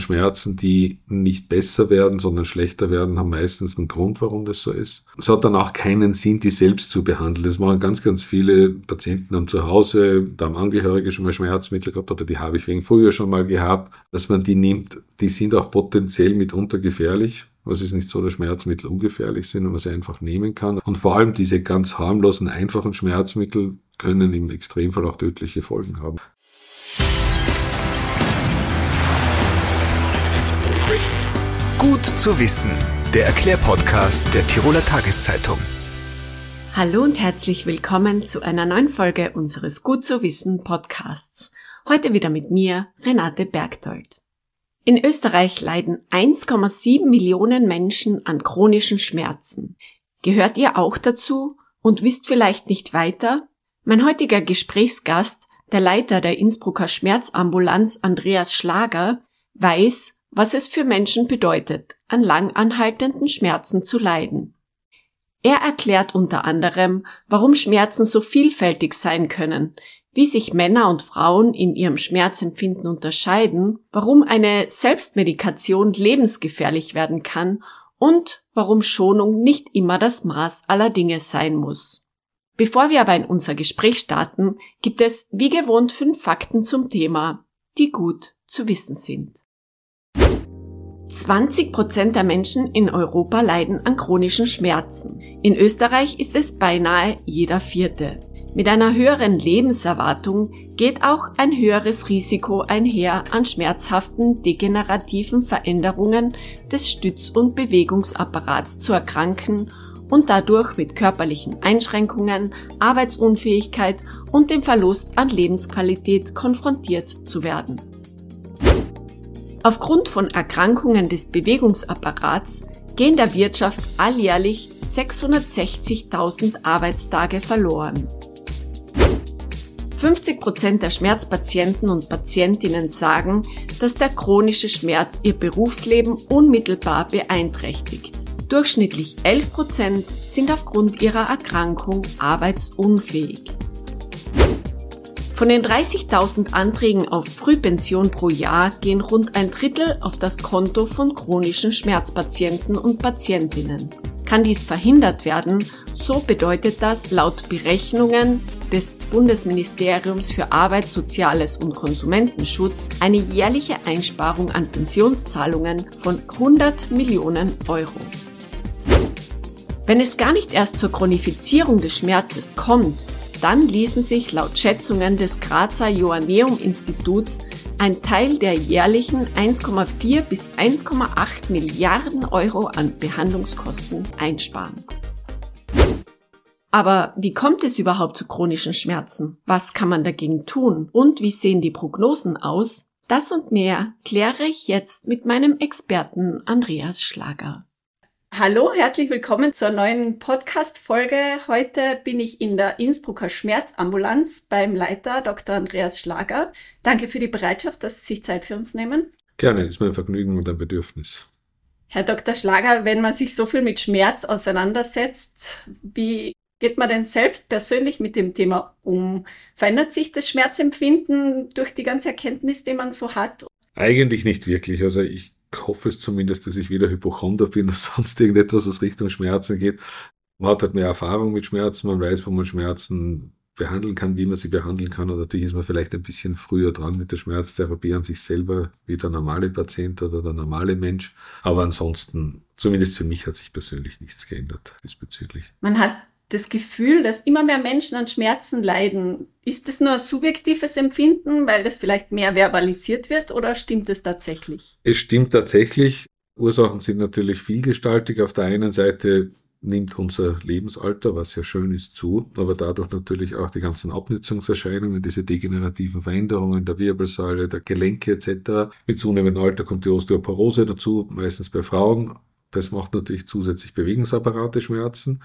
Schmerzen, die nicht besser werden, sondern schlechter werden, haben meistens einen Grund, warum das so ist. Es hat dann auch keinen Sinn, die selbst zu behandeln. Das machen ganz, ganz viele Patienten haben zu Hause, da haben Angehörige schon mal Schmerzmittel gehabt oder die habe ich wegen früher schon mal gehabt, dass man die nimmt. Die sind auch potenziell mitunter gefährlich. Was ist nicht so, dass Schmerzmittel ungefährlich sind und man sie einfach nehmen kann. Und vor allem diese ganz harmlosen, einfachen Schmerzmittel können im Extremfall auch tödliche Folgen haben. Gut zu wissen, der Erklärpodcast der Tiroler Tageszeitung. Hallo und herzlich willkommen zu einer neuen Folge unseres Gut zu wissen Podcasts. Heute wieder mit mir, Renate Bergdold. In Österreich leiden 1,7 Millionen Menschen an chronischen Schmerzen. Gehört ihr auch dazu und wisst vielleicht nicht weiter? Mein heutiger Gesprächsgast, der Leiter der Innsbrucker Schmerzambulanz Andreas Schlager, weiß, was es für Menschen bedeutet, an lang anhaltenden Schmerzen zu leiden. Er erklärt unter anderem, warum Schmerzen so vielfältig sein können, wie sich Männer und Frauen in ihrem Schmerzempfinden unterscheiden, warum eine Selbstmedikation lebensgefährlich werden kann und warum Schonung nicht immer das Maß aller Dinge sein muss. Bevor wir aber in unser Gespräch starten, gibt es wie gewohnt fünf Fakten zum Thema, die gut zu wissen sind. 20 Prozent der Menschen in Europa leiden an chronischen Schmerzen. In Österreich ist es beinahe jeder vierte. Mit einer höheren Lebenserwartung geht auch ein höheres Risiko einher, an schmerzhaften degenerativen Veränderungen des Stütz- und Bewegungsapparats zu erkranken und dadurch mit körperlichen Einschränkungen, Arbeitsunfähigkeit und dem Verlust an Lebensqualität konfrontiert zu werden. Aufgrund von Erkrankungen des Bewegungsapparats gehen der Wirtschaft alljährlich 660.000 Arbeitstage verloren. 50 Prozent der Schmerzpatienten und Patientinnen sagen, dass der chronische Schmerz ihr Berufsleben unmittelbar beeinträchtigt. Durchschnittlich 11 Prozent sind aufgrund ihrer Erkrankung arbeitsunfähig. Von den 30.000 Anträgen auf Frühpension pro Jahr gehen rund ein Drittel auf das Konto von chronischen Schmerzpatienten und Patientinnen. Kann dies verhindert werden, so bedeutet das laut Berechnungen des Bundesministeriums für Arbeit, Soziales und Konsumentenschutz eine jährliche Einsparung an Pensionszahlungen von 100 Millionen Euro. Wenn es gar nicht erst zur Chronifizierung des Schmerzes kommt, dann ließen sich laut Schätzungen des Grazer Joanneum Instituts ein Teil der jährlichen 1,4 bis 1,8 Milliarden Euro an Behandlungskosten einsparen. Aber wie kommt es überhaupt zu chronischen Schmerzen? Was kann man dagegen tun? Und wie sehen die Prognosen aus? Das und mehr kläre ich jetzt mit meinem Experten Andreas Schlager. Hallo, herzlich willkommen zur neuen Podcast-Folge. Heute bin ich in der Innsbrucker Schmerzambulanz beim Leiter Dr. Andreas Schlager. Danke für die Bereitschaft, dass Sie sich Zeit für uns nehmen. Gerne, ist mein Vergnügen und ein Bedürfnis. Herr Dr. Schlager, wenn man sich so viel mit Schmerz auseinandersetzt, wie geht man denn selbst persönlich mit dem Thema um? Verändert sich das Schmerzempfinden durch die ganze Erkenntnis, die man so hat? Eigentlich nicht wirklich. Also ich hoffe es zumindest, dass ich weder Hypochonder bin noch sonst irgendetwas, was Richtung Schmerzen geht. Man hat halt mehr Erfahrung mit Schmerzen, man weiß, wo man Schmerzen behandeln kann, wie man sie behandeln kann. Und natürlich ist man vielleicht ein bisschen früher dran mit der Schmerztherapie an sich selber, wie der normale Patient oder der normale Mensch. Aber ansonsten, zumindest für mich hat sich persönlich nichts geändert diesbezüglich. Man hat das Gefühl, dass immer mehr Menschen an Schmerzen leiden. Ist das nur ein subjektives Empfinden, weil das vielleicht mehr verbalisiert wird oder stimmt es tatsächlich? Es stimmt tatsächlich. Ursachen sind natürlich vielgestaltig. Auf der einen Seite nimmt unser Lebensalter, was ja schön ist, zu, aber dadurch natürlich auch die ganzen Abnützungserscheinungen, diese degenerativen Veränderungen der Wirbelsäule, der Gelenke etc. Mit zunehmendem Alter kommt die Osteoporose dazu, meistens bei Frauen. Das macht natürlich zusätzlich Bewegungsapparate Schmerzen.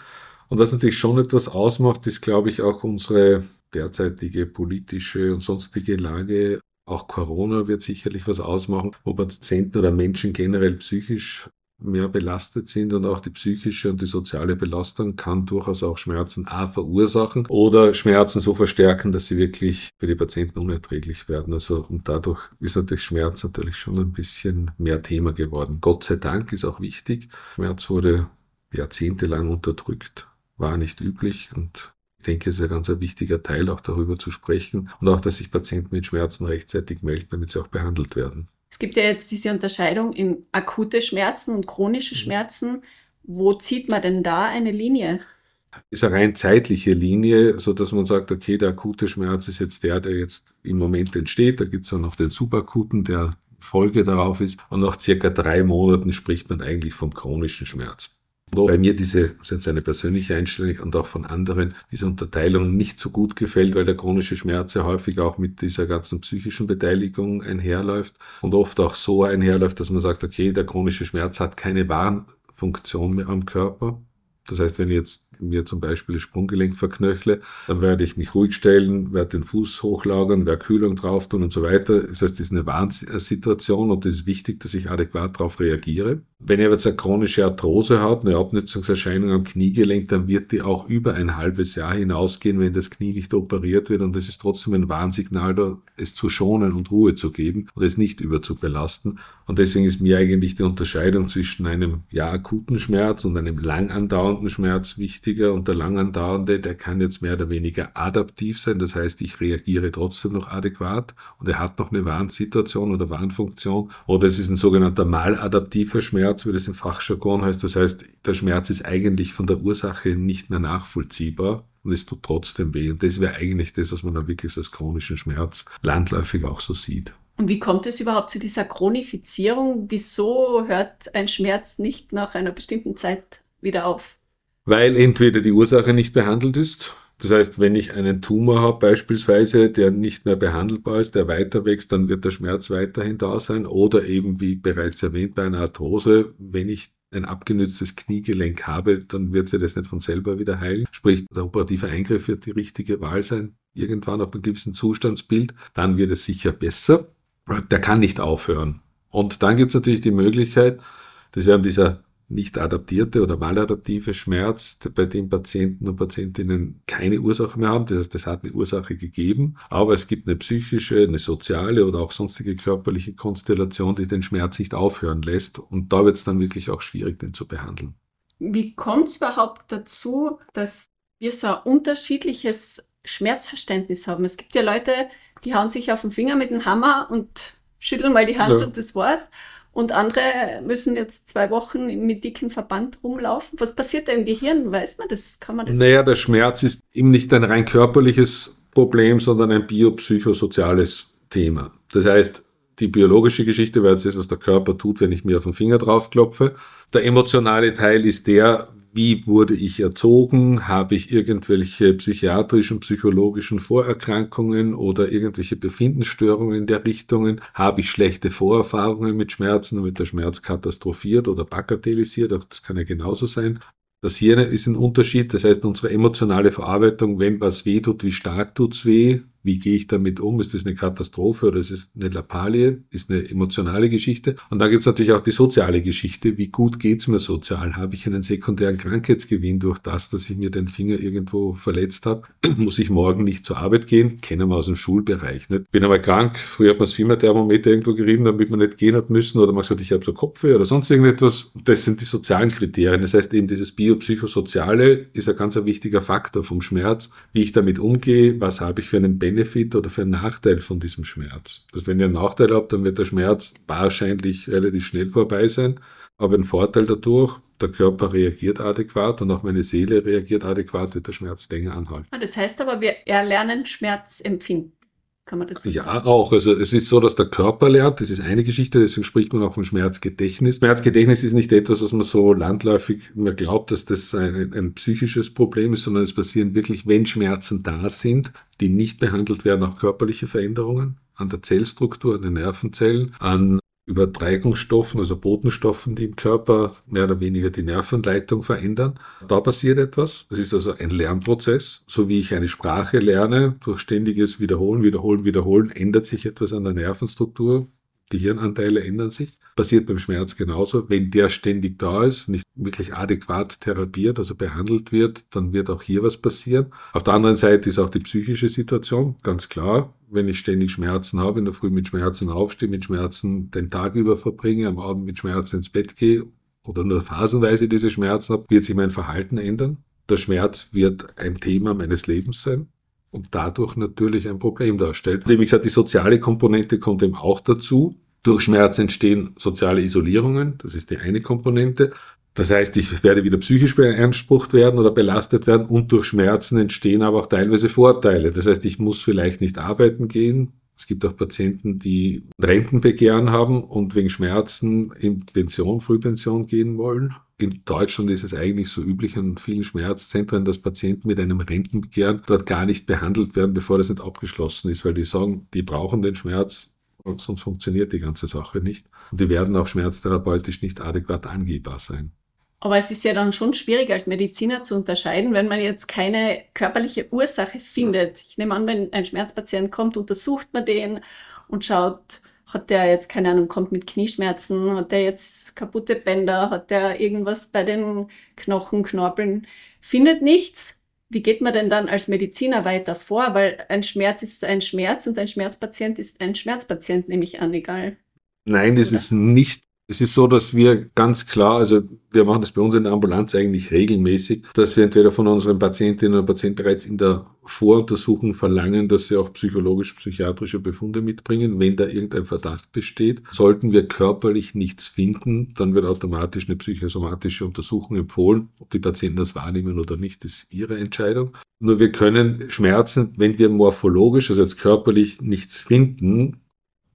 Und was natürlich schon etwas ausmacht, ist, glaube ich, auch unsere derzeitige politische und sonstige Lage. Auch Corona wird sicherlich was ausmachen, wo Patienten oder Menschen generell psychisch mehr belastet sind und auch die psychische und die soziale Belastung kann durchaus auch Schmerzen A verursachen oder Schmerzen so verstärken, dass sie wirklich für die Patienten unerträglich werden. Also und dadurch ist natürlich Schmerz natürlich schon ein bisschen mehr Thema geworden. Gott sei Dank ist auch wichtig. Schmerz wurde jahrzehntelang unterdrückt, war nicht üblich und ich denke, es ist ein ganz ein wichtiger Teil, auch darüber zu sprechen und auch, dass sich Patienten mit Schmerzen rechtzeitig melden, damit sie auch behandelt werden. Es gibt ja jetzt diese Unterscheidung in akute Schmerzen und chronische mhm. Schmerzen. Wo zieht man denn da eine Linie? Ist eine rein zeitliche Linie, so dass man sagt, okay, der akute Schmerz ist jetzt der, der jetzt im Moment entsteht. Da gibt es dann noch den subakuten, der Folge darauf ist. Und nach circa drei Monaten spricht man eigentlich vom chronischen Schmerz. Wo bei mir diese, das ist jetzt eine persönliche Einstellung und auch von anderen, diese Unterteilung nicht so gut gefällt, weil der chronische Schmerz ja häufig auch mit dieser ganzen psychischen Beteiligung einherläuft und oft auch so einherläuft, dass man sagt, okay, der chronische Schmerz hat keine Warnfunktion mehr am Körper. Das heißt, wenn ich jetzt mir zum Beispiel das Sprunggelenk verknöchle, dann werde ich mich ruhig stellen, werde den Fuß hochlagern, werde Kühlung drauf tun und so weiter. Das heißt, das ist eine Warnsituation und es ist wichtig, dass ich adäquat darauf reagiere. Wenn ich jetzt eine chronische Arthrose habe, eine Abnutzungserscheinung am Kniegelenk, dann wird die auch über ein halbes Jahr hinausgehen, wenn das Knie nicht operiert wird und es ist trotzdem ein Warnsignal, es zu schonen und Ruhe zu geben und es nicht überzubelasten. Und deswegen ist mir eigentlich die Unterscheidung zwischen einem ja akuten Schmerz und einem lang andauernden Schmerz wichtig wichtiger und der langandauernde, der kann jetzt mehr oder weniger adaptiv sein. Das heißt, ich reagiere trotzdem noch adäquat und er hat noch eine Warnsituation oder Warnfunktion. Oder es ist ein sogenannter maladaptiver Schmerz, wie das im Fachjargon heißt. Das heißt, der Schmerz ist eigentlich von der Ursache nicht mehr nachvollziehbar und es tut trotzdem weh. Und das wäre eigentlich das, was man dann wirklich als chronischen Schmerz landläufig auch so sieht. Und wie kommt es überhaupt zu dieser Chronifizierung? Wieso hört ein Schmerz nicht nach einer bestimmten Zeit wieder auf? Weil entweder die Ursache nicht behandelt ist. Das heißt, wenn ich einen Tumor habe beispielsweise, der nicht mehr behandelbar ist, der weiter wächst, dann wird der Schmerz weiterhin da sein. Oder eben, wie bereits erwähnt, bei einer Arthrose, wenn ich ein abgenütztes Kniegelenk habe, dann wird sie das nicht von selber wieder heilen. Sprich, der operative Eingriff wird die richtige Wahl sein, irgendwann auf einem gewissen Zustandsbild. Dann wird es sicher besser. Der kann nicht aufhören. Und dann gibt es natürlich die Möglichkeit, das wäre dieser nicht adaptierte oder maladaptive Schmerz, bei dem Patienten und Patientinnen keine Ursache mehr haben. Das heißt, es hat eine Ursache gegeben, aber es gibt eine psychische, eine soziale oder auch sonstige körperliche Konstellation, die den Schmerz nicht aufhören lässt. Und da wird es dann wirklich auch schwierig, den zu behandeln. Wie kommt es überhaupt dazu, dass wir so ein unterschiedliches Schmerzverständnis haben? Es gibt ja Leute, die hauen sich auf den Finger mit dem Hammer und schütteln mal die Hand ja. und das war's und andere müssen jetzt zwei Wochen mit dicken Verband rumlaufen. Was passiert da im Gehirn? Weiß man das? Kann man das? Naja, der Schmerz ist eben nicht ein rein körperliches Problem, sondern ein biopsychosoziales Thema. Das heißt, die biologische Geschichte wäre jetzt das, was der Körper tut, wenn ich mir auf den Finger drauf klopfe. Der emotionale Teil ist der, wie wurde ich erzogen? Habe ich irgendwelche psychiatrischen, psychologischen Vorerkrankungen oder irgendwelche Befindensstörungen in der Richtungen? Habe ich schlechte Vorerfahrungen mit Schmerzen, wird der Schmerz katastrophiert oder bagatellisiert? Auch das kann ja genauso sein. Das Hirn ist ein Unterschied, das heißt unsere emotionale Verarbeitung, wenn was weh tut, wie stark tut's weh, wie gehe ich damit um? Ist das eine Katastrophe oder ist es eine Lappalie? Ist eine emotionale Geschichte? Und dann gibt es natürlich auch die soziale Geschichte. Wie gut geht's mir sozial? Habe ich einen sekundären Krankheitsgewinn durch das, dass ich mir den Finger irgendwo verletzt habe? Muss ich morgen nicht zur Arbeit gehen? Kennen wir aus dem Schulbereich. Nicht? Bin aber krank. Früher hat man das Fieberthermometer irgendwo gerieben, damit man nicht gehen hat müssen. Oder man sagt, ich habe so Kopfweh oder sonst irgendetwas. Das sind die sozialen Kriterien. Das heißt eben, dieses biopsychosoziale ist ein ganz ein wichtiger Faktor vom Schmerz. Wie ich damit umgehe, was habe ich für einen Benefit Benefit oder für einen Nachteil von diesem Schmerz. Also wenn ihr einen Nachteil habt, dann wird der Schmerz wahrscheinlich relativ schnell vorbei sein, aber ein Vorteil dadurch, der Körper reagiert adäquat und auch meine Seele reagiert adäquat, wird der Schmerz länger anhalten. Ah, das heißt aber, wir erlernen Schmerz empfinden. Kann man das so ja, sagen? auch. Also es ist so, dass der Körper lernt. Das ist eine Geschichte, deswegen spricht man auch von Schmerzgedächtnis. Schmerzgedächtnis ist nicht etwas, was man so landläufig mehr glaubt, dass das ein, ein psychisches Problem ist, sondern es passieren wirklich, wenn Schmerzen da sind, die nicht behandelt werden, auch körperliche Veränderungen an der Zellstruktur, an den Nervenzellen, an Übertreibungsstoffen, also Botenstoffen, die im Körper mehr oder weniger die Nervenleitung verändern. Da passiert etwas. Das ist also ein Lernprozess. So wie ich eine Sprache lerne, durch ständiges Wiederholen, Wiederholen, Wiederholen, ändert sich etwas an der Nervenstruktur. Gehirnanteile ändern sich. Passiert beim Schmerz genauso. Wenn der ständig da ist, nicht wirklich adäquat therapiert, also behandelt wird, dann wird auch hier was passieren. Auf der anderen Seite ist auch die psychische Situation, ganz klar. Wenn ich ständig Schmerzen habe, in der Früh mit Schmerzen aufstehe, mit Schmerzen den Tag über verbringe, am Abend mit Schmerzen ins Bett gehe oder nur phasenweise diese Schmerzen habe, wird sich mein Verhalten ändern. Der Schmerz wird ein Thema meines Lebens sein und dadurch natürlich ein Problem darstellt. Wie gesagt, die soziale Komponente kommt eben auch dazu. Durch Schmerz entstehen soziale Isolierungen, das ist die eine Komponente. Das heißt, ich werde wieder psychisch beansprucht werden oder belastet werden und durch Schmerzen entstehen aber auch teilweise Vorteile. Das heißt, ich muss vielleicht nicht arbeiten gehen. Es gibt auch Patienten, die Rentenbegehren haben und wegen Schmerzen in Pension, Frühpension gehen wollen. In Deutschland ist es eigentlich so üblich an vielen Schmerzzentren, dass Patienten mit einem Rentenbegehren dort gar nicht behandelt werden, bevor das nicht abgeschlossen ist, weil die sagen, die brauchen den Schmerz, sonst funktioniert die ganze Sache nicht. Und die werden auch schmerztherapeutisch nicht adäquat angehbar sein. Aber es ist ja dann schon schwierig als Mediziner zu unterscheiden, wenn man jetzt keine körperliche Ursache findet. Ich nehme an, wenn ein Schmerzpatient kommt, untersucht man den und schaut, hat der jetzt, keine Ahnung, kommt mit Knieschmerzen, hat der jetzt kaputte Bänder, hat der irgendwas bei den Knochen, Knorpeln, findet nichts. Wie geht man denn dann als Mediziner weiter vor? Weil ein Schmerz ist ein Schmerz und ein Schmerzpatient ist ein Schmerzpatient, nehme ich an, egal. Nein, das Oder? ist nicht es ist so, dass wir ganz klar, also wir machen das bei uns in der Ambulanz eigentlich regelmäßig, dass wir entweder von unseren Patientinnen oder Patienten bereits in der Voruntersuchung verlangen, dass sie auch psychologisch-psychiatrische Befunde mitbringen, wenn da irgendein Verdacht besteht. Sollten wir körperlich nichts finden, dann wird automatisch eine psychosomatische Untersuchung empfohlen. Ob die Patienten das wahrnehmen oder nicht, ist ihre Entscheidung. Nur wir können Schmerzen, wenn wir morphologisch, also jetzt körperlich nichts finden,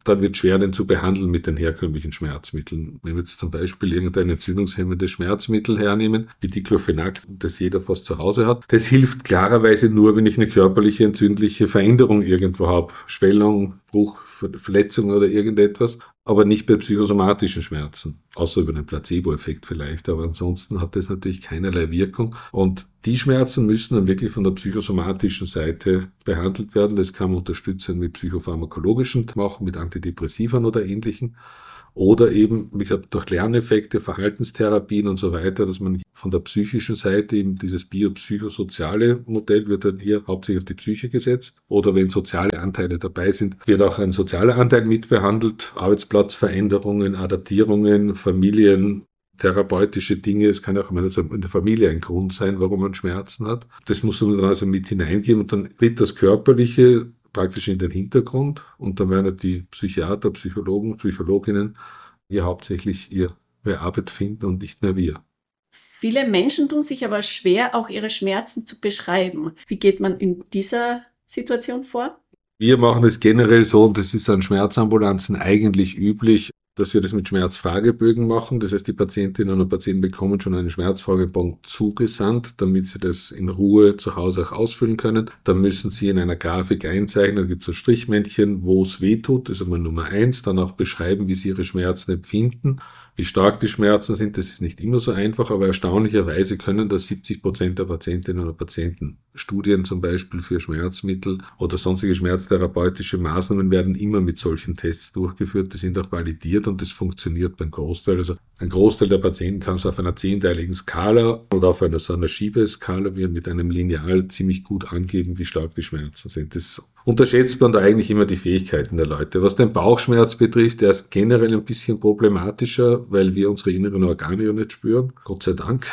dann wird schwer, den zu behandeln mit den herkömmlichen Schmerzmitteln. Wenn wir jetzt zum Beispiel irgendein entzündungshemmendes Schmerzmittel hernehmen, wie Diclofenac, das jeder fast zu Hause hat, das hilft klarerweise nur, wenn ich eine körperliche entzündliche Veränderung irgendwo habe. Schwellung, Bruch, Verletzung oder irgendetwas aber nicht bei psychosomatischen Schmerzen, außer über den Placebo-Effekt vielleicht. Aber ansonsten hat das natürlich keinerlei Wirkung. Und die Schmerzen müssen dann wirklich von der psychosomatischen Seite behandelt werden. Das kann man unterstützen mit psychopharmakologischen machen, mit Antidepressivern oder ähnlichen oder eben, wie gesagt, durch Lerneffekte, Verhaltenstherapien und so weiter, dass man von der psychischen Seite eben dieses biopsychosoziale Modell wird dann hier hauptsächlich auf die Psyche gesetzt. Oder wenn soziale Anteile dabei sind, wird auch ein sozialer Anteil mitbehandelt, Arbeitsplatzveränderungen, Adaptierungen, Familien, therapeutische Dinge. Es kann auch in der Familie ein Grund sein, warum man Schmerzen hat. Das muss man dann also mit hineingeben und dann wird das Körperliche praktisch in den Hintergrund und dann werden die Psychiater, Psychologen, Psychologinnen hier hauptsächlich ihre Arbeit finden und nicht mehr wir. Viele Menschen tun sich aber schwer, auch ihre Schmerzen zu beschreiben. Wie geht man in dieser Situation vor? Wir machen es generell so, und das ist an Schmerzambulanzen eigentlich üblich, dass wir das mit Schmerzfragebögen machen. Das heißt, die Patientinnen und Patienten bekommen schon einen Schmerzfragebogen zugesandt, damit sie das in Ruhe zu Hause auch ausfüllen können. Dann müssen sie in einer Grafik einzeichnen, da gibt es ein Strichmännchen, wo es weh tut, das ist immer Nummer eins, dann auch beschreiben, wie sie ihre Schmerzen empfinden wie stark die Schmerzen sind, das ist nicht immer so einfach, aber erstaunlicherweise können das 70 Prozent der Patientinnen und Patienten. Studien zum Beispiel für Schmerzmittel oder sonstige schmerztherapeutische Maßnahmen werden immer mit solchen Tests durchgeführt. Die sind auch validiert und das funktioniert beim Großteil. Also ein Großteil der Patienten kann es auf einer zehnteiligen Skala oder auf einer so einer Schiebeskala wie mit einem Lineal ziemlich gut angeben, wie stark die Schmerzen sind. Das unterschätzt man da eigentlich immer die Fähigkeiten der Leute. Was den Bauchschmerz betrifft, der ist generell ein bisschen problematischer, weil wir unsere inneren Organe ja nicht spüren. Gott sei Dank.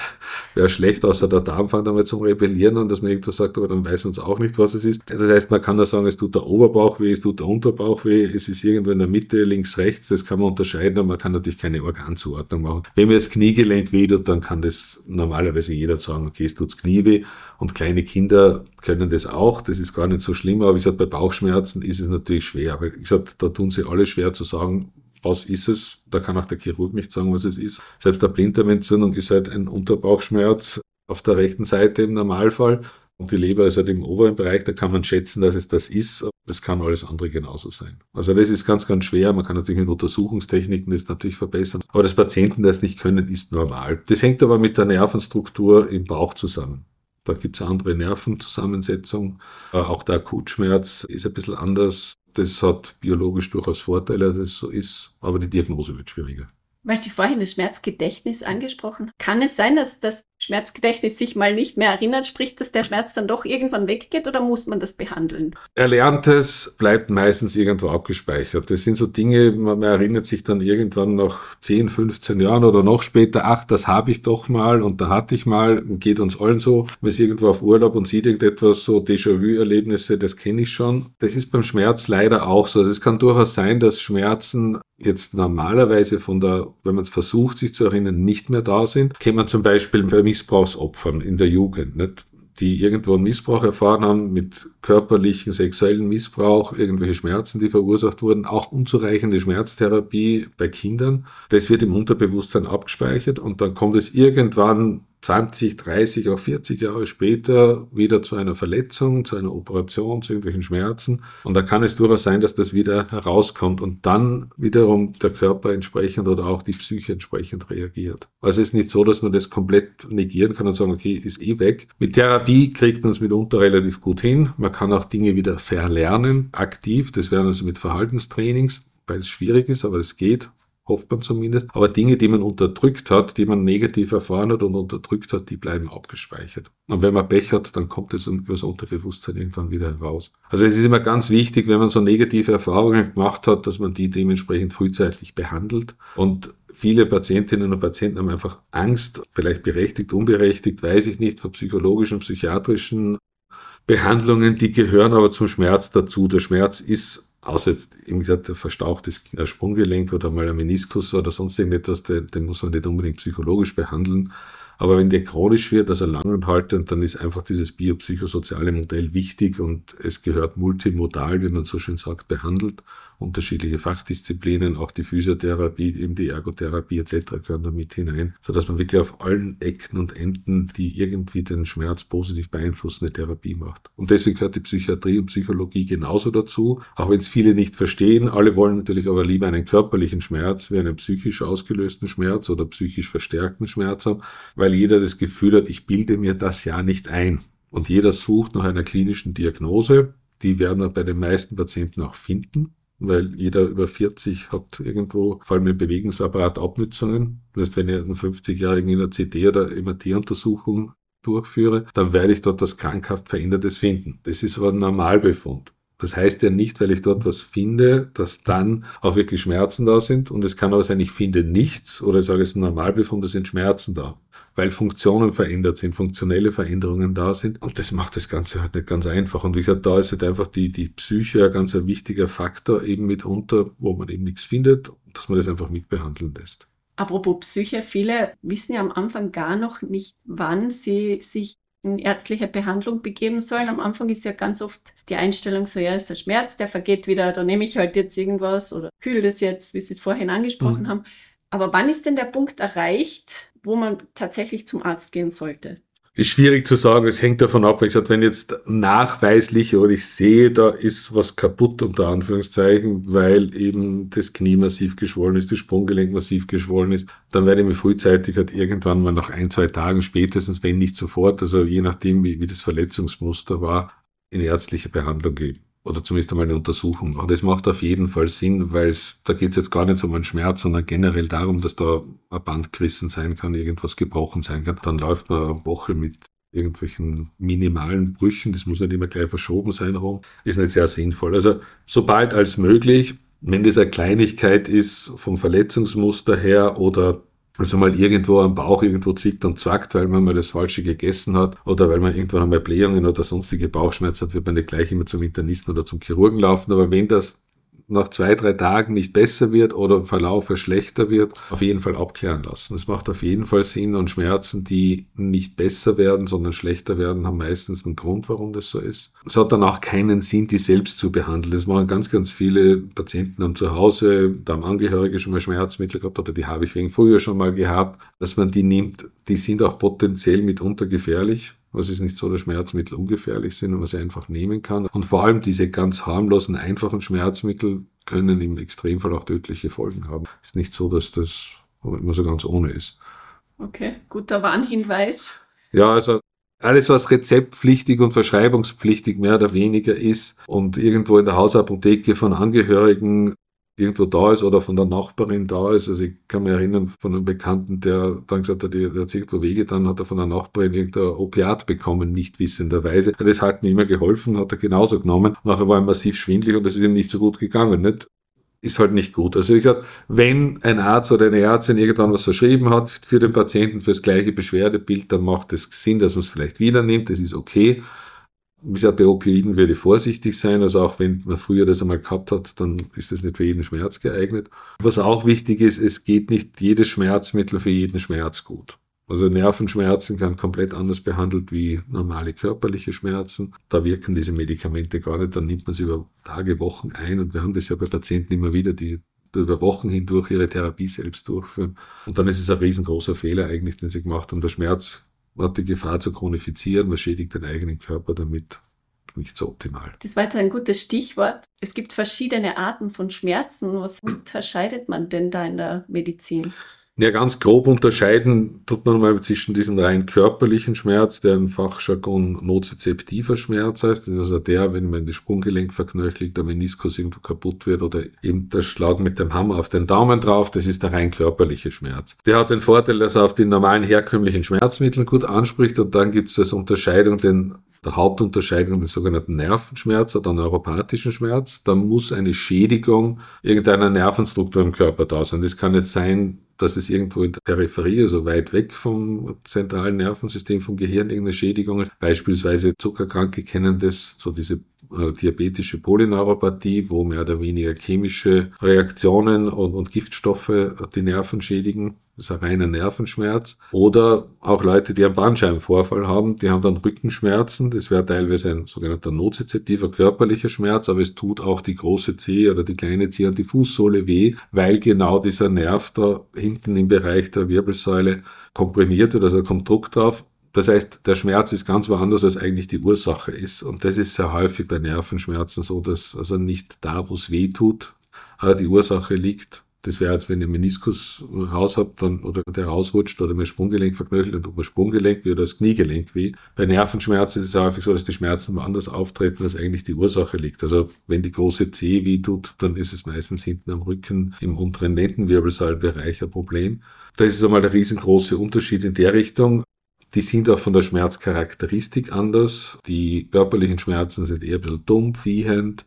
Wäre schlecht, außer der Darm fängt einmal zum Rebellieren an, dass man irgendwas sagt, aber dann weiß man es auch nicht, was es ist. Das heißt, man kann da sagen, es tut der Oberbauch weh, es tut der Unterbauch weh, es ist irgendwo in der Mitte, links, rechts, das kann man unterscheiden, aber man kann natürlich keine Organzuordnung machen. Wenn mir das Kniegelenk weh tut, dann kann das normalerweise jeder sagen, okay, es tut's Knie weh. Und kleine Kinder können das auch, das ist gar nicht so schlimm, aber wie gesagt, bei Bauchschmerzen ist es natürlich schwer. Weil, wie gesagt, da tun sie alle schwer zu sagen, was ist es? Da kann auch der Chirurg nicht sagen, was es ist. Selbst der Blinddarmentzündung ist halt ein Unterbauchschmerz auf der rechten Seite im Normalfall. Und die Leber ist halt im oberen Bereich, da kann man schätzen, dass es das ist. Das kann alles andere genauso sein. Also das ist ganz, ganz schwer. Man kann natürlich mit Untersuchungstechniken das natürlich verbessern. Aber dass Patienten das nicht können, ist normal. Das hängt aber mit der Nervenstruktur im Bauch zusammen. Da gibt es andere Nervenzusammensetzung. Auch der Akutschmerz ist ein bisschen anders. Das hat biologisch durchaus Vorteile, dass es so ist, aber die Diagnose wird schwieriger. Weil Sie vorhin das Schmerzgedächtnis angesprochen Kann es sein, dass das Schmerzgedächtnis sich mal nicht mehr erinnert, sprich, dass der Schmerz dann doch irgendwann weggeht oder muss man das behandeln? Erlerntes bleibt meistens irgendwo abgespeichert. Das sind so Dinge, man erinnert sich dann irgendwann nach 10, 15 Jahren oder noch später, ach, das habe ich doch mal und da hatte ich mal, geht uns allen so, man ist irgendwo auf Urlaub und sieht irgendetwas, so Déjà-vu-Erlebnisse, das kenne ich schon. Das ist beim Schmerz leider auch so. Also es kann durchaus sein, dass Schmerzen jetzt normalerweise von der, wenn man es versucht, sich zu erinnern, nicht mehr da sind. Kennt man zum Beispiel bei Missbrauchsopfern in der Jugend, nicht? die irgendwo einen Missbrauch erfahren haben mit körperlichen, sexuellen Missbrauch, irgendwelche Schmerzen, die verursacht wurden, auch unzureichende Schmerztherapie bei Kindern. Das wird im Unterbewusstsein abgespeichert und dann kommt es irgendwann 20, 30, auch 40 Jahre später wieder zu einer Verletzung, zu einer Operation, zu irgendwelchen Schmerzen. Und da kann es durchaus sein, dass das wieder herauskommt und dann wiederum der Körper entsprechend oder auch die Psyche entsprechend reagiert. Also es ist nicht so, dass man das komplett negieren kann und sagen, okay, ist eh weg. Mit Therapie kriegt man es mitunter relativ gut hin. Man kann auch Dinge wieder verlernen, aktiv. Das wären also mit Verhaltenstrainings, weil es schwierig ist, aber es geht hofft man zumindest. Aber Dinge, die man unterdrückt hat, die man negativ erfahren hat und unterdrückt hat, die bleiben abgespeichert. Und wenn man Pech hat, dann kommt es über das Unterbewusstsein irgendwann wieder heraus. Also es ist immer ganz wichtig, wenn man so negative Erfahrungen gemacht hat, dass man die dementsprechend frühzeitig behandelt. Und viele Patientinnen und Patienten haben einfach Angst, vielleicht berechtigt, unberechtigt, weiß ich nicht, vor psychologischen, psychiatrischen Behandlungen, die gehören aber zum Schmerz dazu. Der Schmerz ist außer jetzt, wie gesagt, ein verstauchtes Sprunggelenk oder mal ein Meniskus oder sonst irgendetwas, den, den muss man nicht unbedingt psychologisch behandeln. Aber wenn der chronisch wird, also langanhaltend, dann ist einfach dieses biopsychosoziale Modell wichtig und es gehört multimodal, wie man so schön sagt, behandelt unterschiedliche Fachdisziplinen, auch die Physiotherapie, eben die Ergotherapie etc. gehören da mit hinein, so dass man wirklich auf allen Ecken und Enden, die irgendwie den Schmerz positiv beeinflussen, eine Therapie macht. Und deswegen gehört die Psychiatrie und Psychologie genauso dazu, auch wenn es viele nicht verstehen. Alle wollen natürlich aber lieber einen körperlichen Schmerz wie einen psychisch ausgelösten Schmerz oder psychisch verstärkten Schmerz haben, weil jeder das Gefühl hat, ich bilde mir das ja nicht ein. Und jeder sucht nach einer klinischen Diagnose. Die werden wir bei den meisten Patienten auch finden weil jeder über 40 hat irgendwo, vor allem im Bewegungsapparat, Abnützungen. Das heißt, wenn ich einen 50-Jährigen in einer CT oder MRT-Untersuchung durchführe, dann werde ich dort was krankhaft Verändertes finden. Das ist aber ein Normalbefund. Das heißt ja nicht, weil ich dort was finde, dass dann auch wirklich Schmerzen da sind. Und es kann aber sein, ich finde nichts oder ich sage, es ist ein Normalbefund, da sind Schmerzen da weil Funktionen verändert sind, funktionelle Veränderungen da sind. Und das macht das Ganze halt nicht ganz einfach. Und wie gesagt, da ist halt einfach die, die Psyche ein ganz ein wichtiger Faktor eben mitunter, wo man eben nichts findet, dass man das einfach mitbehandeln lässt. Apropos Psyche, viele wissen ja am Anfang gar noch nicht, wann sie sich in ärztliche Behandlung begeben sollen. Am Anfang ist ja ganz oft die Einstellung so, ja, ist der Schmerz, der vergeht wieder, da nehme ich halt jetzt irgendwas oder kühle das jetzt, wie Sie es vorhin angesprochen mhm. haben. Aber wann ist denn der Punkt erreicht, wo man tatsächlich zum Arzt gehen sollte? Ist schwierig zu sagen, es hängt davon ab, wie gesagt, wenn jetzt nachweislich oder ich sehe, da ist was kaputt unter Anführungszeichen, weil eben das Knie massiv geschwollen ist, das Sprunggelenk massiv geschwollen ist, dann werde ich mir frühzeitig halt irgendwann mal nach ein, zwei Tagen spätestens, wenn nicht sofort, also je nachdem, wie, wie das Verletzungsmuster war, in ärztliche Behandlung geben oder zumindest einmal eine Untersuchung. Und das macht auf jeden Fall Sinn, weil da geht es jetzt gar nicht um einen Schmerz, sondern generell darum, dass da ein Band gerissen sein kann, irgendwas gebrochen sein kann. Dann läuft man eine Woche mit irgendwelchen minimalen Brüchen, das muss nicht immer gleich verschoben sein rum, ist nicht sehr sinnvoll. Also sobald als möglich, wenn das eine Kleinigkeit ist vom Verletzungsmuster her oder also mal irgendwo am Bauch irgendwo zwickt und zackt, weil man mal das Falsche gegessen hat oder weil man irgendwann einmal Blähungen oder sonstige Bauchschmerzen hat, wird man nicht gleich immer zum Internisten oder zum Chirurgen laufen. Aber wenn das nach zwei, drei Tagen nicht besser wird oder im Verlauf schlechter wird, auf jeden Fall abklären lassen. Das macht auf jeden Fall Sinn und Schmerzen, die nicht besser werden, sondern schlechter werden, haben meistens einen Grund, warum das so ist. Es hat dann auch keinen Sinn, die selbst zu behandeln. Das machen ganz, ganz viele Patienten am Zuhause, da haben Angehörige schon mal Schmerzmittel gehabt oder die habe ich wegen früher schon mal gehabt, dass man die nimmt. Die sind auch potenziell mitunter gefährlich was ist nicht so, dass Schmerzmittel ungefährlich sind und man sie einfach nehmen kann. Und vor allem diese ganz harmlosen, einfachen Schmerzmittel können im Extremfall auch tödliche Folgen haben. Es ist nicht so, dass das immer so ganz ohne ist. Okay, guter Warnhinweis. Ja, also alles, was rezeptpflichtig und verschreibungspflichtig mehr oder weniger ist und irgendwo in der Hausapotheke von Angehörigen irgendwo da ist oder von der Nachbarin da ist. Also ich kann mich erinnern von einem Bekannten, der dann gesagt hat, der hat sich irgendwo wege, dann hat er von der Nachbarin irgendein Opiat bekommen, nicht wissenderweise. Das hat mir immer geholfen, hat er genauso genommen. Nachher war er massiv schwindlig und das ist ihm nicht so gut gegangen. Nicht? ist halt nicht gut. Also ich gesagt, wenn ein Arzt oder eine Ärztin irgendwann was verschrieben hat für den Patienten für das gleiche Beschwerdebild, dann macht es Sinn, dass man es vielleicht wieder nimmt. Das ist okay. Wie gesagt, bei Opioiden würde ich vorsichtig sein. Also auch wenn man früher das einmal gehabt hat, dann ist das nicht für jeden Schmerz geeignet. Was auch wichtig ist, es geht nicht jedes Schmerzmittel für jeden Schmerz gut. Also Nervenschmerzen kann komplett anders behandelt wie normale körperliche Schmerzen. Da wirken diese Medikamente gar nicht. Dann nimmt man sie über Tage, Wochen ein. Und wir haben das ja bei Patienten immer wieder, die über Wochen hindurch ihre Therapie selbst durchführen. Und dann ist es ein riesengroßer Fehler eigentlich, den sie gemacht haben. Der Schmerz hat die Gefahr zu chronifizieren, man schädigt den eigenen Körper damit nicht so optimal. Das war jetzt ein gutes Stichwort. Es gibt verschiedene Arten von Schmerzen. Was unterscheidet man denn da in der Medizin? Ja, ganz grob unterscheiden tut man mal zwischen diesen rein körperlichen Schmerz, der im Fachjargon nozizeptiver Schmerz heißt. Das ist also der, wenn man das Sprunggelenk verknöchelt, der Meniskus irgendwo kaputt wird oder eben der Schlag mit dem Hammer auf den Daumen drauf, das ist der rein körperliche Schmerz. Der hat den Vorteil, dass er auf die normalen herkömmlichen Schmerzmittel gut anspricht und dann gibt es als Unterscheidung den der Hauptunterscheidung den sogenannten Nervenschmerz oder neuropathischen Schmerz. Da muss eine Schädigung irgendeiner Nervenstruktur im Körper da sein. Das kann jetzt sein, dass es irgendwo in der Peripherie, also weit weg vom zentralen Nervensystem, vom Gehirn, irgendeine Schädigung ist. Beispielsweise Zuckerkranke kennen das, so diese äh, diabetische Polyneuropathie, wo mehr oder weniger chemische Reaktionen und, und Giftstoffe die Nerven schädigen. Das ist ein reiner Nervenschmerz. Oder auch Leute, die einen Bandscheibenvorfall haben, die haben dann Rückenschmerzen. Das wäre teilweise ein sogenannter nozizeptiver körperlicher Schmerz, aber es tut auch die große Zehe oder die kleine Zehe und die Fußsohle weh, weil genau dieser Nerv da hinten im Bereich der Wirbelsäule komprimiert wird, also da kommt Druck drauf das heißt, der Schmerz ist ganz woanders, als eigentlich die Ursache ist. Und das ist sehr häufig bei Nervenschmerzen so, dass also nicht da, wo es weh tut, aber die Ursache liegt. Das wäre jetzt, wenn ihr Meniskus raus habt, dann, oder der rausrutscht oder mein Sprunggelenk verknöchelt, dann tut man Sprunggelenk weh oder das Kniegelenk weh. Bei Nervenschmerzen ist es häufig so, dass die Schmerzen woanders auftreten, als eigentlich die Ursache liegt. Also, wenn die große Zehe weh tut, dann ist es meistens hinten am Rücken im unteren Lendenwirbelsäulbereich ein Problem. Das ist einmal der riesengroße Unterschied in der Richtung. Die sind auch von der Schmerzcharakteristik anders. Die körperlichen Schmerzen sind eher ein bisschen dumpf, wiehend,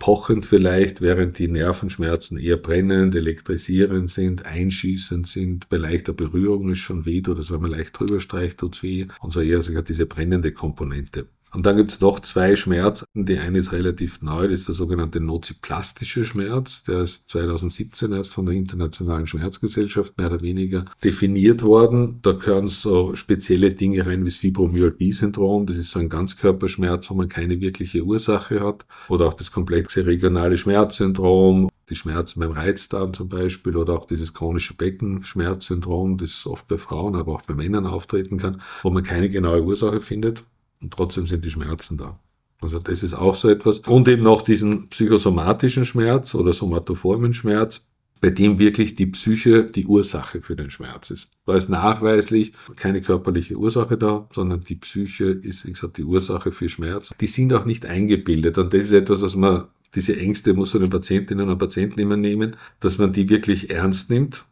pochend vielleicht, während die Nervenschmerzen eher brennend, elektrisierend sind, einschießend sind. Bei leichter Berührung ist schon weh, oder wenn man leicht drüber streicht, tut's weh. Und so eher sogar diese brennende Komponente. Und dann gibt es noch zwei Schmerzarten. Die eine ist relativ neu, das ist der sogenannte noziplastische Schmerz. Der ist 2017 erst von der Internationalen Schmerzgesellschaft mehr oder weniger definiert worden. Da gehören so spezielle Dinge rein wie das Fibromyalgie-Syndrom. Das ist so ein Ganzkörperschmerz, wo man keine wirkliche Ursache hat. Oder auch das komplexe regionale Schmerzsyndrom die Schmerzen beim Reizdarm zum Beispiel oder auch dieses chronische Beckenschmerzsyndrom, das oft bei Frauen, aber auch bei Männern auftreten kann, wo man keine genaue Ursache findet. Und trotzdem sind die Schmerzen da. Also das ist auch so etwas. Und eben noch diesen psychosomatischen Schmerz oder somatoformen Schmerz, bei dem wirklich die Psyche die Ursache für den Schmerz ist. Da ist nachweislich keine körperliche Ursache da, sondern die Psyche ist, wie gesagt, die Ursache für Schmerz. Die sind auch nicht eingebildet. Und das ist etwas, was man, diese Ängste muss man den Patientinnen und Patienten immer nehmen, dass man die wirklich ernst nimmt.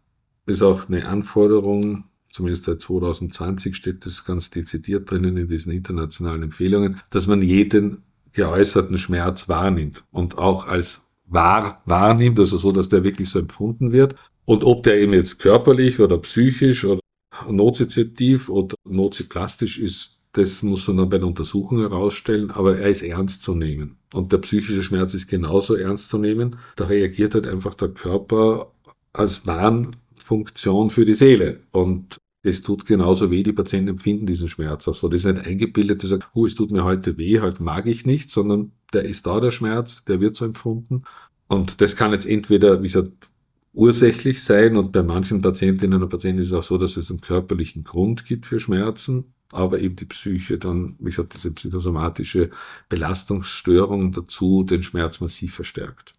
Ist auch eine Anforderung zumindest seit 2020 steht das ganz dezidiert drinnen in diesen internationalen Empfehlungen, dass man jeden geäußerten Schmerz wahrnimmt und auch als wahr wahrnimmt, also so, dass der wirklich so empfunden wird. Und ob der eben jetzt körperlich oder psychisch oder nozizeptiv oder noziplastisch ist, das muss man dann bei der Untersuchung herausstellen, aber er ist ernst zu nehmen. Und der psychische Schmerz ist genauso ernst zu nehmen. Da reagiert halt einfach der Körper als Warnfunktion für die Seele. Und es tut genauso weh, die Patienten empfinden diesen Schmerz. Also das ist nicht eingebildet, die sagt, oh, es tut mir heute weh, heute mag ich nicht, sondern der ist da, der Schmerz, der wird so empfunden. Und das kann jetzt entweder, wie gesagt, ursächlich sein und bei manchen Patientinnen und Patienten ist es auch so, dass es einen körperlichen Grund gibt für Schmerzen, aber eben die Psyche dann, wie gesagt, diese psychosomatische Belastungsstörung dazu den Schmerz massiv verstärkt.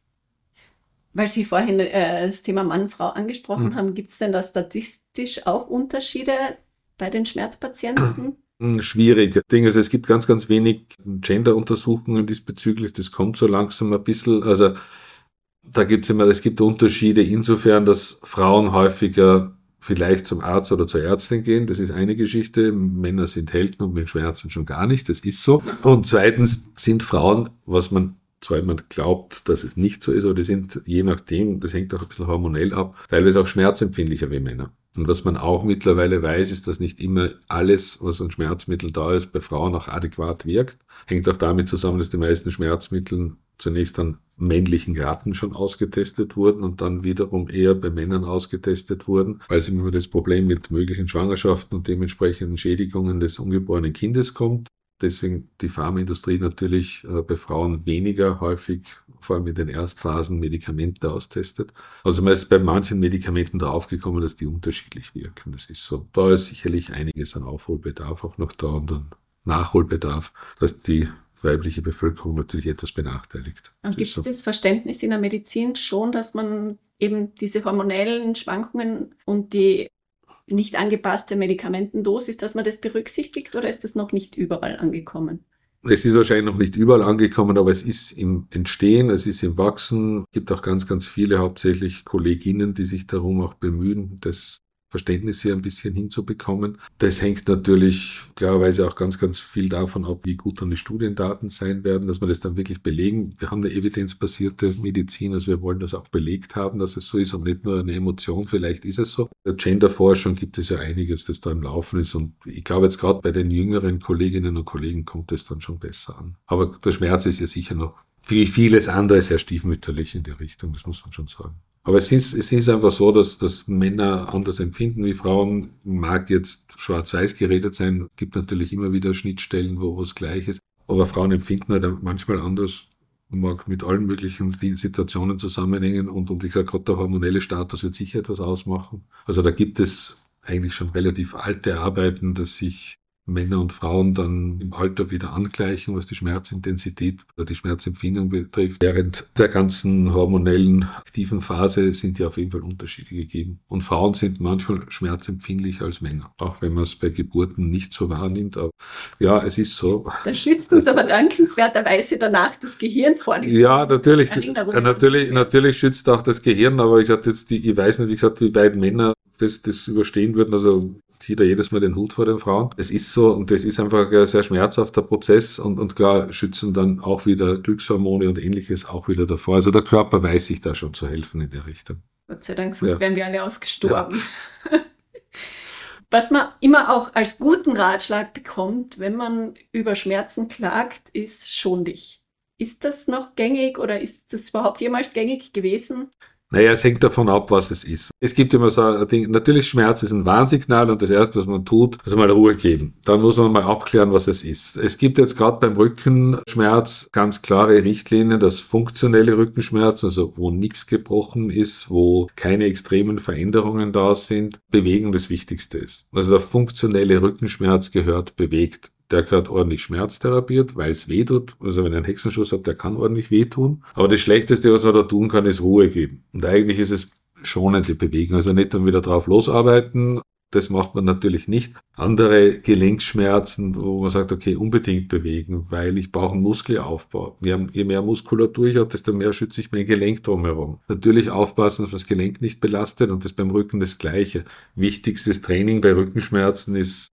Weil Sie vorhin äh, das Thema Mann-Frau angesprochen mhm. haben, gibt es denn da statistisch auch Unterschiede bei den Schmerzpatienten? Hm, schwierig. Ding. Also es gibt ganz, ganz wenig Gender-Untersuchungen diesbezüglich. Das kommt so langsam ein bisschen. Also da gibt es immer, es gibt Unterschiede insofern, dass Frauen häufiger vielleicht zum Arzt oder zur Ärztin gehen. Das ist eine Geschichte. Männer sind Helden und mit Schmerzen schon gar nicht. Das ist so. Und zweitens sind Frauen, was man zwar immer glaubt, dass es nicht so ist, aber die sind je nachdem, das hängt auch ein bisschen hormonell ab, teilweise auch schmerzempfindlicher wie Männer. Und was man auch mittlerweile weiß, ist, dass nicht immer alles, was an Schmerzmitteln da ist, bei Frauen auch adäquat wirkt. Hängt auch damit zusammen, dass die meisten Schmerzmittel zunächst an männlichen Ratten schon ausgetestet wurden und dann wiederum eher bei Männern ausgetestet wurden, weil es immer das Problem mit möglichen Schwangerschaften und dementsprechenden Schädigungen des ungeborenen Kindes kommt. Deswegen die Pharmaindustrie natürlich äh, bei Frauen weniger häufig, vor allem in den Erstphasen, Medikamente austestet. Also man ist bei manchen Medikamenten draufgekommen, dass die unterschiedlich wirken. Das ist so. Da ist sicherlich einiges an Aufholbedarf auch noch da und an Nachholbedarf, dass die weibliche Bevölkerung natürlich etwas benachteiligt. Und gibt es so. Verständnis in der Medizin schon, dass man eben diese hormonellen Schwankungen und die nicht angepasste Medikamentendosis, dass man das berücksichtigt oder ist das noch nicht überall angekommen? Es ist wahrscheinlich noch nicht überall angekommen, aber es ist im Entstehen, es ist im Wachsen. Es gibt auch ganz, ganz viele, hauptsächlich Kolleginnen, die sich darum auch bemühen, das Verständnis hier ein bisschen hinzubekommen. Das hängt natürlich klarerweise auch ganz, ganz viel davon ab, wie gut dann die Studiendaten sein werden, dass wir das dann wirklich belegen. Wir haben eine evidenzbasierte Medizin, also wir wollen das auch belegt haben, dass es so ist und nicht nur eine Emotion, vielleicht ist es so. Der Genderforschung gibt es ja einiges, das da im Laufen ist und ich glaube jetzt gerade bei den jüngeren Kolleginnen und Kollegen kommt es dann schon besser an. Aber der Schmerz ist ja sicher noch wie vieles andere sehr stiefmütterlich in die Richtung, das muss man schon sagen. Aber es ist, es ist einfach so, dass, dass Männer anders empfinden wie Frauen. Mag jetzt schwarz-weiß geredet sein, gibt natürlich immer wieder Schnittstellen, wo es gleich ist. Aber Frauen empfinden halt manchmal anders, mag mit allen möglichen Situationen zusammenhängen und, und wie gesagt, gerade der hormonelle Status wird sicher etwas ausmachen. Also da gibt es eigentlich schon relativ alte Arbeiten, dass sich Männer und Frauen dann im Alter wieder angleichen, was die Schmerzintensität oder die Schmerzempfindung betrifft. Während der ganzen hormonellen aktiven Phase sind ja auf jeden Fall Unterschiede gegeben. Und Frauen sind manchmal schmerzempfindlicher als Männer, auch wenn man es bei Geburten nicht so wahrnimmt. Aber ja, es ist so. Das schützt uns aber dankenswerterweise danach das Gehirn vor. Ja, natürlich, äh, natürlich, natürlich schützt auch das Gehirn, aber ich hatte jetzt die, ich weiß nicht, wie gesagt, wie weit Männer das, das überstehen würden. Also ziehe da jedes Mal den Hut vor den Frauen. Das ist so und das ist einfach ein sehr schmerzhafter Prozess und, und klar schützen dann auch wieder Glückshormone und ähnliches auch wieder davor. Also der Körper weiß sich da schon zu helfen in der Richtung. Gott sei Dank ja. werden wir alle ausgestorben. Ja. Was man immer auch als guten Ratschlag bekommt, wenn man über Schmerzen klagt, ist schon dich. Ist das noch gängig oder ist das überhaupt jemals gängig gewesen? Naja, es hängt davon ab, was es ist. Es gibt immer so ein Ding, natürlich Schmerz ist ein Warnsignal und das Erste, was man tut, ist mal Ruhe geben. Dann muss man mal abklären, was es ist. Es gibt jetzt gerade beim Rückenschmerz ganz klare Richtlinien, dass funktionelle Rückenschmerz, also wo nichts gebrochen ist, wo keine extremen Veränderungen da sind, Bewegung das Wichtigste ist. Also der funktionelle Rückenschmerz gehört bewegt der gehört ordentlich schmerztherapiert, weil es weh tut. Also wenn er einen Hexenschuss hat, der kann ordentlich wehtun. Aber das Schlechteste, was man da tun kann, ist Ruhe geben. Und eigentlich ist es schonende Bewegung. Also nicht dann wieder drauf losarbeiten. Das macht man natürlich nicht. Andere Gelenkschmerzen, wo man sagt, okay, unbedingt bewegen, weil ich brauche einen Muskelaufbau. Je mehr Muskulatur ich habe, desto mehr schütze ich mein Gelenk drumherum. Natürlich aufpassen, dass man das Gelenk nicht belastet und das beim Rücken das Gleiche. Wichtigstes Training bei Rückenschmerzen ist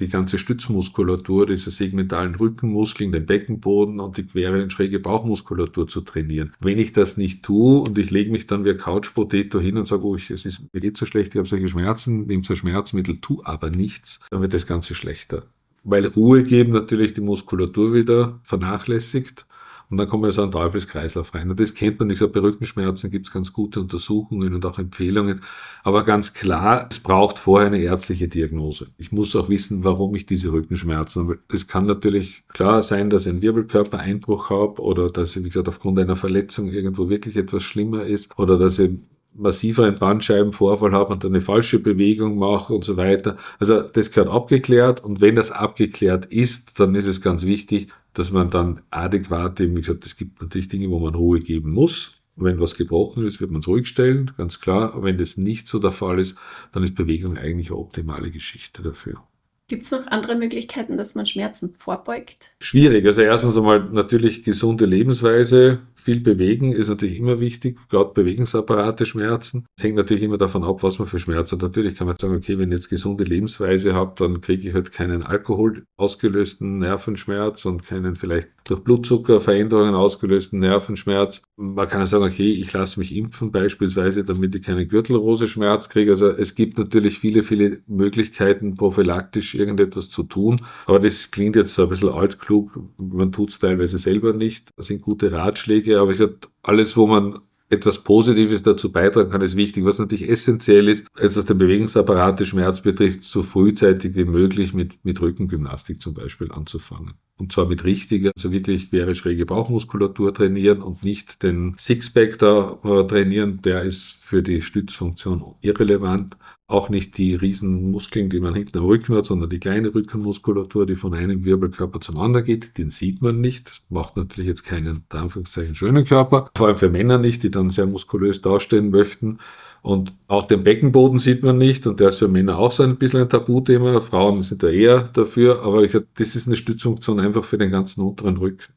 die ganze Stützmuskulatur, diese segmentalen Rückenmuskeln, den Beckenboden und die quere und schräge Bauchmuskulatur zu trainieren. Wenn ich das nicht tue und ich lege mich dann wie ein Couch-Potato hin und sage, oh, es ist mir geht so schlecht, ich habe solche Schmerzen, nehme so Schmerzmittel, tu aber nichts, dann wird das Ganze schlechter. Weil Ruhe geben natürlich die Muskulatur wieder vernachlässigt und dann kommen wir so einen Teufelskreislauf rein. Und das kennt man nicht. So bei Rückenschmerzen gibt es ganz gute Untersuchungen und auch Empfehlungen. Aber ganz klar, es braucht vorher eine ärztliche Diagnose. Ich muss auch wissen, warum ich diese Rückenschmerzen habe. Es kann natürlich klar sein, dass ich einen Wirbelkörpereinbruch habe oder dass ich, wie gesagt, aufgrund einer Verletzung irgendwo wirklich etwas schlimmer ist oder dass ich massiveren Bandscheibenvorfall habe und eine falsche Bewegung mache und so weiter. Also das gehört abgeklärt und wenn das abgeklärt ist, dann ist es ganz wichtig, dass man dann adäquat, wie gesagt, es gibt natürlich Dinge, wo man Ruhe geben muss. Wenn was gebrochen ist, wird man es ruhig stellen, ganz klar. Aber wenn das nicht so der Fall ist, dann ist Bewegung eigentlich eine optimale Geschichte dafür. Gibt es noch andere Möglichkeiten, dass man Schmerzen vorbeugt? Schwierig. Also erstens einmal natürlich gesunde Lebensweise. Viel bewegen ist natürlich immer wichtig, gerade Bewegungsapparate Schmerzen. Es hängt natürlich immer davon ab, was man für Schmerzen hat. Natürlich kann man sagen, okay, wenn ich jetzt gesunde Lebensweise habe, dann kriege ich halt keinen Alkohol ausgelösten Nervenschmerz und keinen vielleicht durch Blutzuckerveränderungen ausgelösten Nervenschmerz. Man kann sagen, okay, ich lasse mich impfen beispielsweise, damit ich keinen Gürtelrose-Schmerz kriege. Also es gibt natürlich viele, viele Möglichkeiten, prophylaktisch irgendetwas zu tun. Aber das klingt jetzt so ein bisschen altklug. Man tut es teilweise selber nicht. Das sind gute Ratschläge. Aber ich sage, alles, wo man etwas Positives dazu beitragen kann, ist wichtig. Was natürlich essentiell ist, als was den Bewegungsapparat, Schmerz betrifft, so frühzeitig wie möglich mit, mit Rückengymnastik zum Beispiel anzufangen. Und zwar mit richtiger, also wirklich quere schräge Bauchmuskulatur trainieren und nicht den Sixpack da äh, trainieren. Der ist für die Stützfunktion irrelevant. Auch nicht die riesen Muskeln, die man hinten am Rücken hat, sondern die kleine Rückenmuskulatur, die von einem Wirbelkörper zum anderen geht. Den sieht man nicht. Macht natürlich jetzt keinen, in Anführungszeichen, schönen Körper. Vor allem für Männer nicht, die dann sehr muskulös dastehen möchten. Und auch den Beckenboden sieht man nicht und der ist für Männer auch so ein bisschen ein Tabuthema. Frauen sind da eher dafür, aber ich sage, das ist eine Stützfunktion einfach für den ganzen unteren Rücken.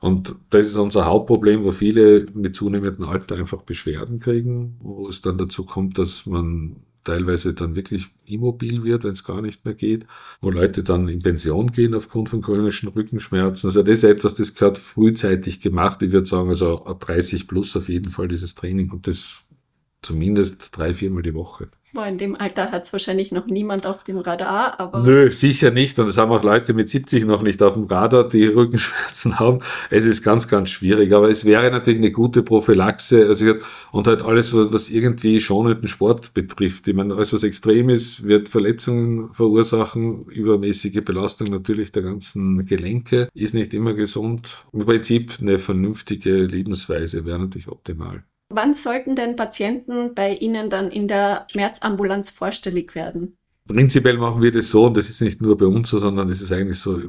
Und das ist unser Hauptproblem, wo viele mit zunehmendem Alter einfach Beschwerden kriegen, wo es dann dazu kommt, dass man teilweise dann wirklich immobil wird, wenn es gar nicht mehr geht, wo Leute dann in Pension gehen aufgrund von chronischen Rückenschmerzen. Also das ist etwas, das gehört frühzeitig gemacht. Ich würde sagen, also ab 30 plus auf jeden Fall dieses Training und das zumindest drei, viermal die Woche. Boah, in dem Alter hat es wahrscheinlich noch niemand auf dem Radar, aber. Nö, sicher nicht. Und es haben auch Leute mit 70 noch nicht auf dem Radar, die Rückenschmerzen haben. Es ist ganz, ganz schwierig. Aber es wäre natürlich eine gute Prophylaxe. Also, und halt alles, was irgendwie schonenden Sport betrifft. Ich meine, alles, was extrem ist, wird Verletzungen verursachen. Übermäßige Belastung natürlich der ganzen Gelenke ist nicht immer gesund. Im Prinzip eine vernünftige Lebensweise wäre natürlich optimal. Wann sollten denn Patienten bei Ihnen dann in der Schmerzambulanz vorstellig werden? Prinzipiell machen wir das so, und das ist nicht nur bei uns so, sondern das ist eigentlich so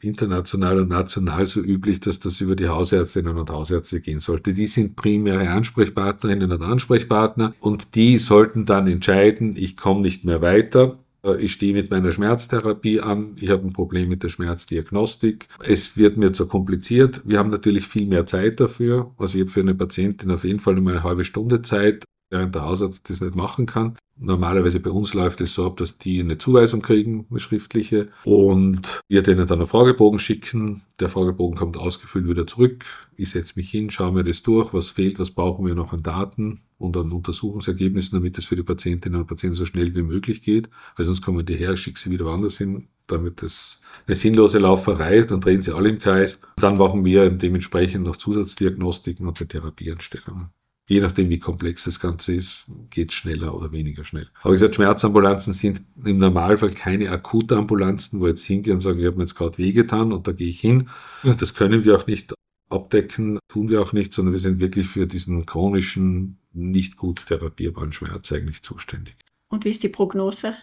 international und national so üblich, dass das über die Hausärztinnen und Hausärzte gehen sollte. Die sind primäre Ansprechpartnerinnen und Ansprechpartner und die sollten dann entscheiden, ich komme nicht mehr weiter ich stehe mit meiner Schmerztherapie an, ich habe ein Problem mit der Schmerzdiagnostik. Es wird mir zu kompliziert. Wir haben natürlich viel mehr Zeit dafür. Also ich habe für eine Patientin auf jeden Fall nur eine halbe Stunde Zeit, während der Hausarzt das nicht machen kann. Normalerweise bei uns läuft es so ab, dass die eine Zuweisung kriegen, eine schriftliche, und wir denen dann einen Fragebogen schicken. Der Fragebogen kommt ausgefüllt wieder zurück. Ich setze mich hin, schaue mir das durch, was fehlt, was brauchen wir noch an Daten und an Untersuchungsergebnissen, damit es für die Patientinnen und Patienten so schnell wie möglich geht. Weil sonst kommen die her, schicke sie wieder woanders hin, damit das eine sinnlose Lauferei, dann drehen sie alle im Kreis. Dann machen wir dementsprechend noch Zusatzdiagnostiken und Therapieanstellungen je nachdem, wie komplex das Ganze ist, geht schneller oder weniger schnell. Aber wie gesagt, Schmerzambulanzen sind im Normalfall keine Akutambulanzen, wo ich jetzt hingehe und sage, ich habe mir jetzt gerade wehgetan und da gehe ich hin. Das können wir auch nicht abdecken, tun wir auch nicht, sondern wir sind wirklich für diesen chronischen, nicht gut therapierbaren Schmerz eigentlich zuständig. Und wie ist die Prognose?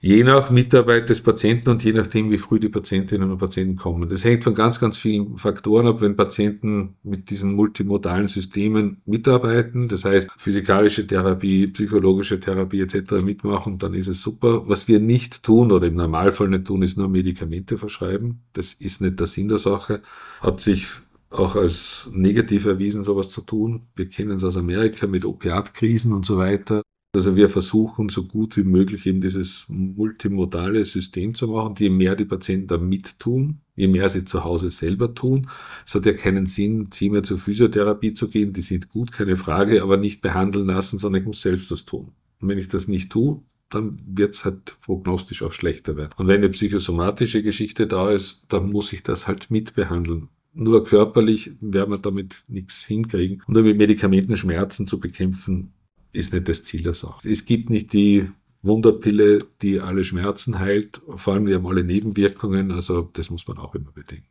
Je nach Mitarbeit des Patienten und je nachdem, wie früh die Patientinnen und Patienten kommen. Das hängt von ganz, ganz vielen Faktoren ab, wenn Patienten mit diesen multimodalen Systemen mitarbeiten, das heißt physikalische Therapie, psychologische Therapie etc. mitmachen, dann ist es super. Was wir nicht tun oder im Normalfall nicht tun, ist nur Medikamente verschreiben. Das ist nicht der Sinn der Sache. Hat sich auch als negativ erwiesen, sowas zu tun. Wir kennen es aus Amerika mit Opiatkrisen und so weiter. Also wir versuchen so gut wie möglich eben dieses multimodale System zu machen. Je mehr die Patienten da mittun, je mehr sie zu Hause selber tun. Es hat ja keinen Sinn, mehr zur Physiotherapie zu gehen. Die sind gut, keine Frage, aber nicht behandeln lassen, sondern ich muss selbst das tun. Und wenn ich das nicht tue, dann wird es halt prognostisch auch schlechter werden. Und wenn eine psychosomatische Geschichte da ist, dann muss ich das halt mitbehandeln. Nur körperlich werden wir damit nichts hinkriegen. Und um mit Medikamenten Schmerzen zu bekämpfen, ist nicht das Ziel der Sache. Es gibt nicht die Wunderpille, die alle Schmerzen heilt. Vor allem, die haben alle Nebenwirkungen. Also das muss man auch immer bedenken.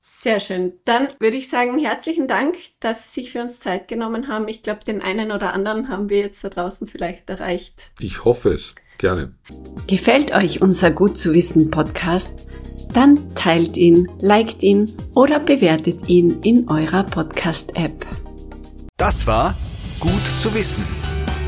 Sehr schön. Dann würde ich sagen, herzlichen Dank, dass Sie sich für uns Zeit genommen haben. Ich glaube, den einen oder anderen haben wir jetzt da draußen vielleicht erreicht. Ich hoffe es. Gerne. Gefällt euch unser Gut zu wissen Podcast? Dann teilt ihn, liked ihn oder bewertet ihn in eurer Podcast-App. Das war Gut zu wissen